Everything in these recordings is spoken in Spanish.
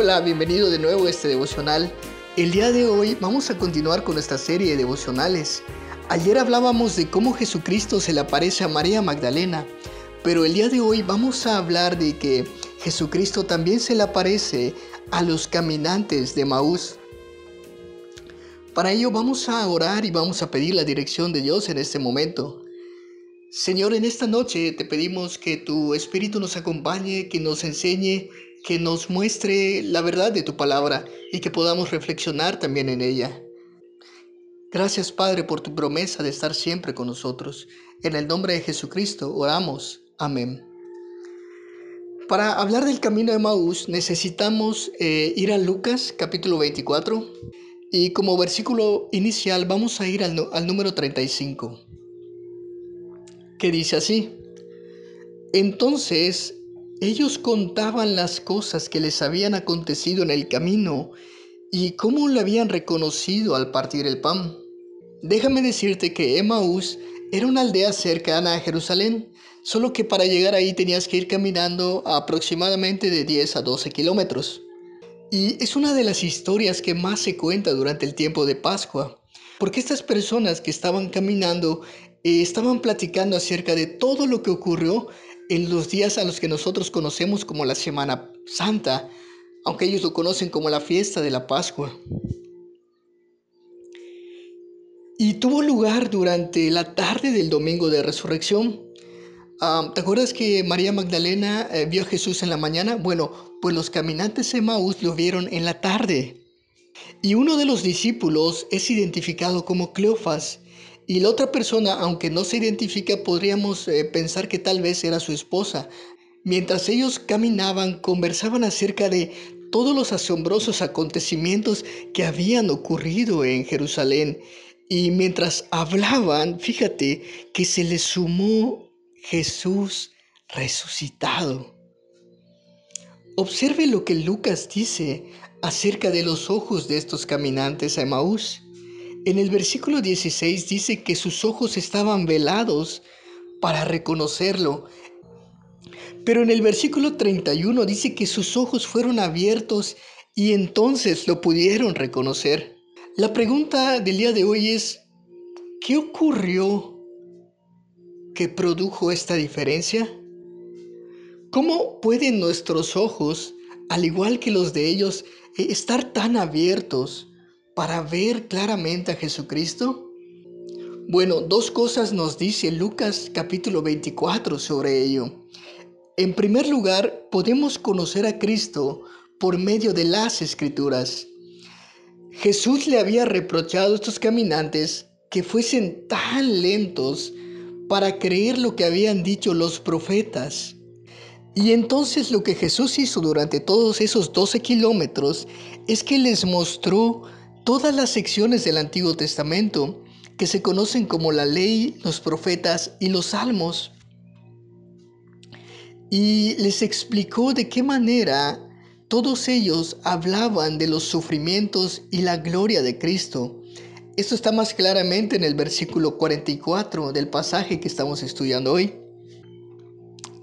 Hola, bienvenido de nuevo a este devocional. El día de hoy vamos a continuar con esta serie de devocionales. Ayer hablábamos de cómo Jesucristo se le aparece a María Magdalena, pero el día de hoy vamos a hablar de que Jesucristo también se le aparece a los caminantes de Maús. Para ello vamos a orar y vamos a pedir la dirección de Dios en este momento. Señor, en esta noche te pedimos que tu Espíritu nos acompañe, que nos enseñe, que nos muestre la verdad de tu palabra y que podamos reflexionar también en ella. Gracias Padre por tu promesa de estar siempre con nosotros. En el nombre de Jesucristo oramos. Amén. Para hablar del camino de Maús necesitamos eh, ir a Lucas capítulo 24 y como versículo inicial vamos a ir al, al número 35 que dice así, entonces ellos contaban las cosas que les habían acontecido en el camino y cómo lo habían reconocido al partir el pan. Déjame decirte que Emmaús era una aldea cercana a Jerusalén, solo que para llegar ahí tenías que ir caminando aproximadamente de 10 a 12 kilómetros. Y es una de las historias que más se cuenta durante el tiempo de Pascua, porque estas personas que estaban caminando eh, estaban platicando acerca de todo lo que ocurrió en los días a los que nosotros conocemos como la Semana Santa, aunque ellos lo conocen como la fiesta de la Pascua. Y tuvo lugar durante la tarde del domingo de resurrección. Ah, ¿Te acuerdas que María Magdalena eh, vio a Jesús en la mañana? Bueno, pues los caminantes de Maús lo vieron en la tarde. Y uno de los discípulos es identificado como Cleofas y la otra persona, aunque no se identifica, podríamos eh, pensar que tal vez era su esposa. Mientras ellos caminaban, conversaban acerca de todos los asombrosos acontecimientos que habían ocurrido en Jerusalén. Y mientras hablaban, fíjate que se les sumó Jesús resucitado. Observe lo que Lucas dice acerca de los ojos de estos caminantes a Emaús. En el versículo 16 dice que sus ojos estaban velados para reconocerlo. Pero en el versículo 31 dice que sus ojos fueron abiertos y entonces lo pudieron reconocer. La pregunta del día de hoy es, ¿qué ocurrió que produjo esta diferencia? ¿Cómo pueden nuestros ojos, al igual que los de ellos, estar tan abiertos para ver claramente a Jesucristo? Bueno, dos cosas nos dice Lucas capítulo 24 sobre ello. En primer lugar, podemos conocer a Cristo por medio de las escrituras. Jesús le había reprochado a estos caminantes que fuesen tan lentos para creer lo que habían dicho los profetas. Y entonces lo que Jesús hizo durante todos esos 12 kilómetros es que les mostró todas las secciones del Antiguo Testamento que se conocen como la ley, los profetas y los salmos. Y les explicó de qué manera todos ellos hablaban de los sufrimientos y la gloria de Cristo. Esto está más claramente en el versículo 44 del pasaje que estamos estudiando hoy.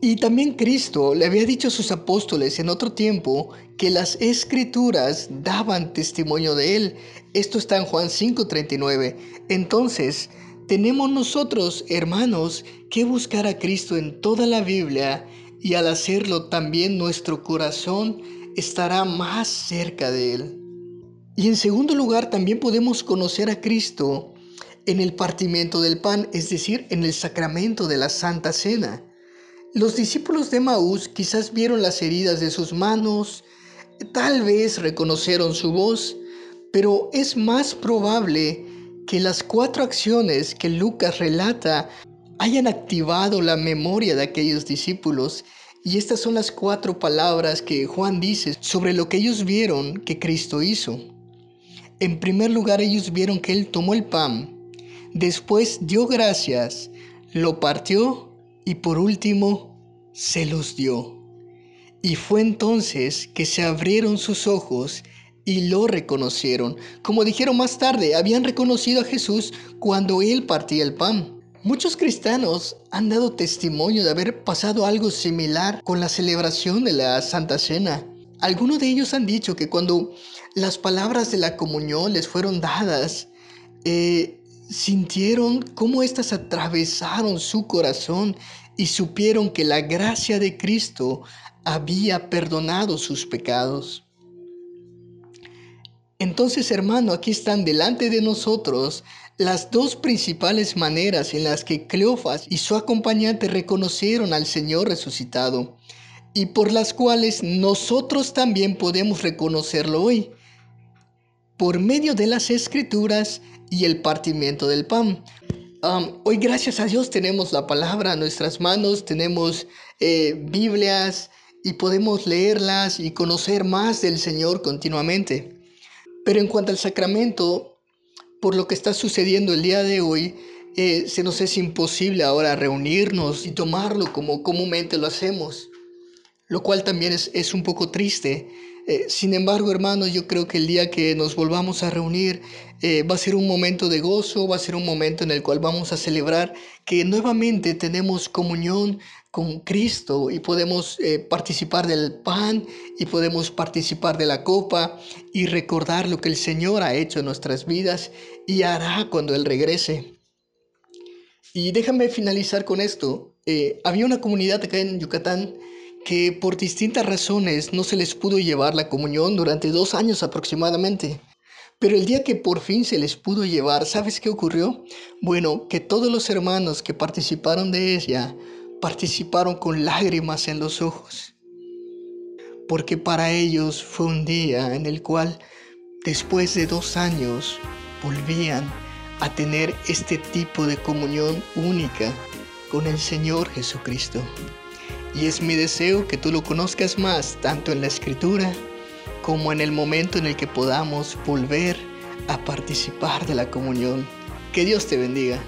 Y también Cristo le había dicho a sus apóstoles en otro tiempo que las escrituras daban testimonio de él. Esto está en Juan 5:39. Entonces, tenemos nosotros, hermanos, que buscar a Cristo en toda la Biblia y al hacerlo también nuestro corazón estará más cerca de Él. Y en segundo lugar, también podemos conocer a Cristo en el partimiento del pan, es decir, en el sacramento de la Santa Cena. Los discípulos de Maús quizás vieron las heridas de sus manos, tal vez reconocieron su voz, pero es más probable que las cuatro acciones que Lucas relata hayan activado la memoria de aquellos discípulos. Y estas son las cuatro palabras que Juan dice sobre lo que ellos vieron que Cristo hizo. En primer lugar, ellos vieron que Él tomó el pan, después dio gracias, lo partió y por último se los dio. Y fue entonces que se abrieron sus ojos y lo reconocieron. Como dijeron más tarde, habían reconocido a Jesús cuando él partía el pan. Muchos cristianos han dado testimonio de haber pasado algo similar con la celebración de la Santa Cena. algunos de ellos han dicho que cuando las palabras de la comunión les fueron dadas, eh, sintieron cómo éstas atravesaron su corazón y supieron que la gracia de Cristo había perdonado sus pecados. Entonces, hermano, aquí están delante de nosotros las dos principales maneras en las que Cleofas y su acompañante reconocieron al Señor resucitado y por las cuales nosotros también podemos reconocerlo hoy, por medio de las escrituras y el partimiento del pan. hoy gracias a Dios tenemos la palabra en nuestras manos, tenemos eh, Biblias y podemos leerlas y conocer más del Señor continuamente. Pero en cuanto al sacramento, por lo que está sucediendo el día de hoy, eh, se nos es imposible ahora reunirnos y tomarlo como comúnmente lo hacemos, lo cual también es, es un poco triste. Eh, sin embargo, hermanos, yo creo que el día que nos volvamos a reunir eh, va a ser un momento de gozo, va a ser un momento en el cual vamos a celebrar que nuevamente tenemos comunión con Cristo y podemos eh, participar del pan y podemos participar de la copa y recordar lo que el Señor ha hecho en nuestras vidas y hará cuando Él regrese. Y déjame finalizar con esto. había una comunidad acá en Yucatán que por distintas razones no se les pudo llevar la comunión durante dos años aproximadamente. Pero el día que por fin se les pudo llevar, ¿sabes qué ocurrió? Bueno, que todos los hermanos que participaron de ella participaron con lágrimas en los ojos. Porque para ellos fue un día en el cual, después de dos años, volvían a tener este tipo de comunión única con el Señor Jesucristo. Y es mi deseo que tú lo conozcas más, tanto en la escritura como en el momento en el que podamos volver a participar de la comunión. Que Dios te bendiga.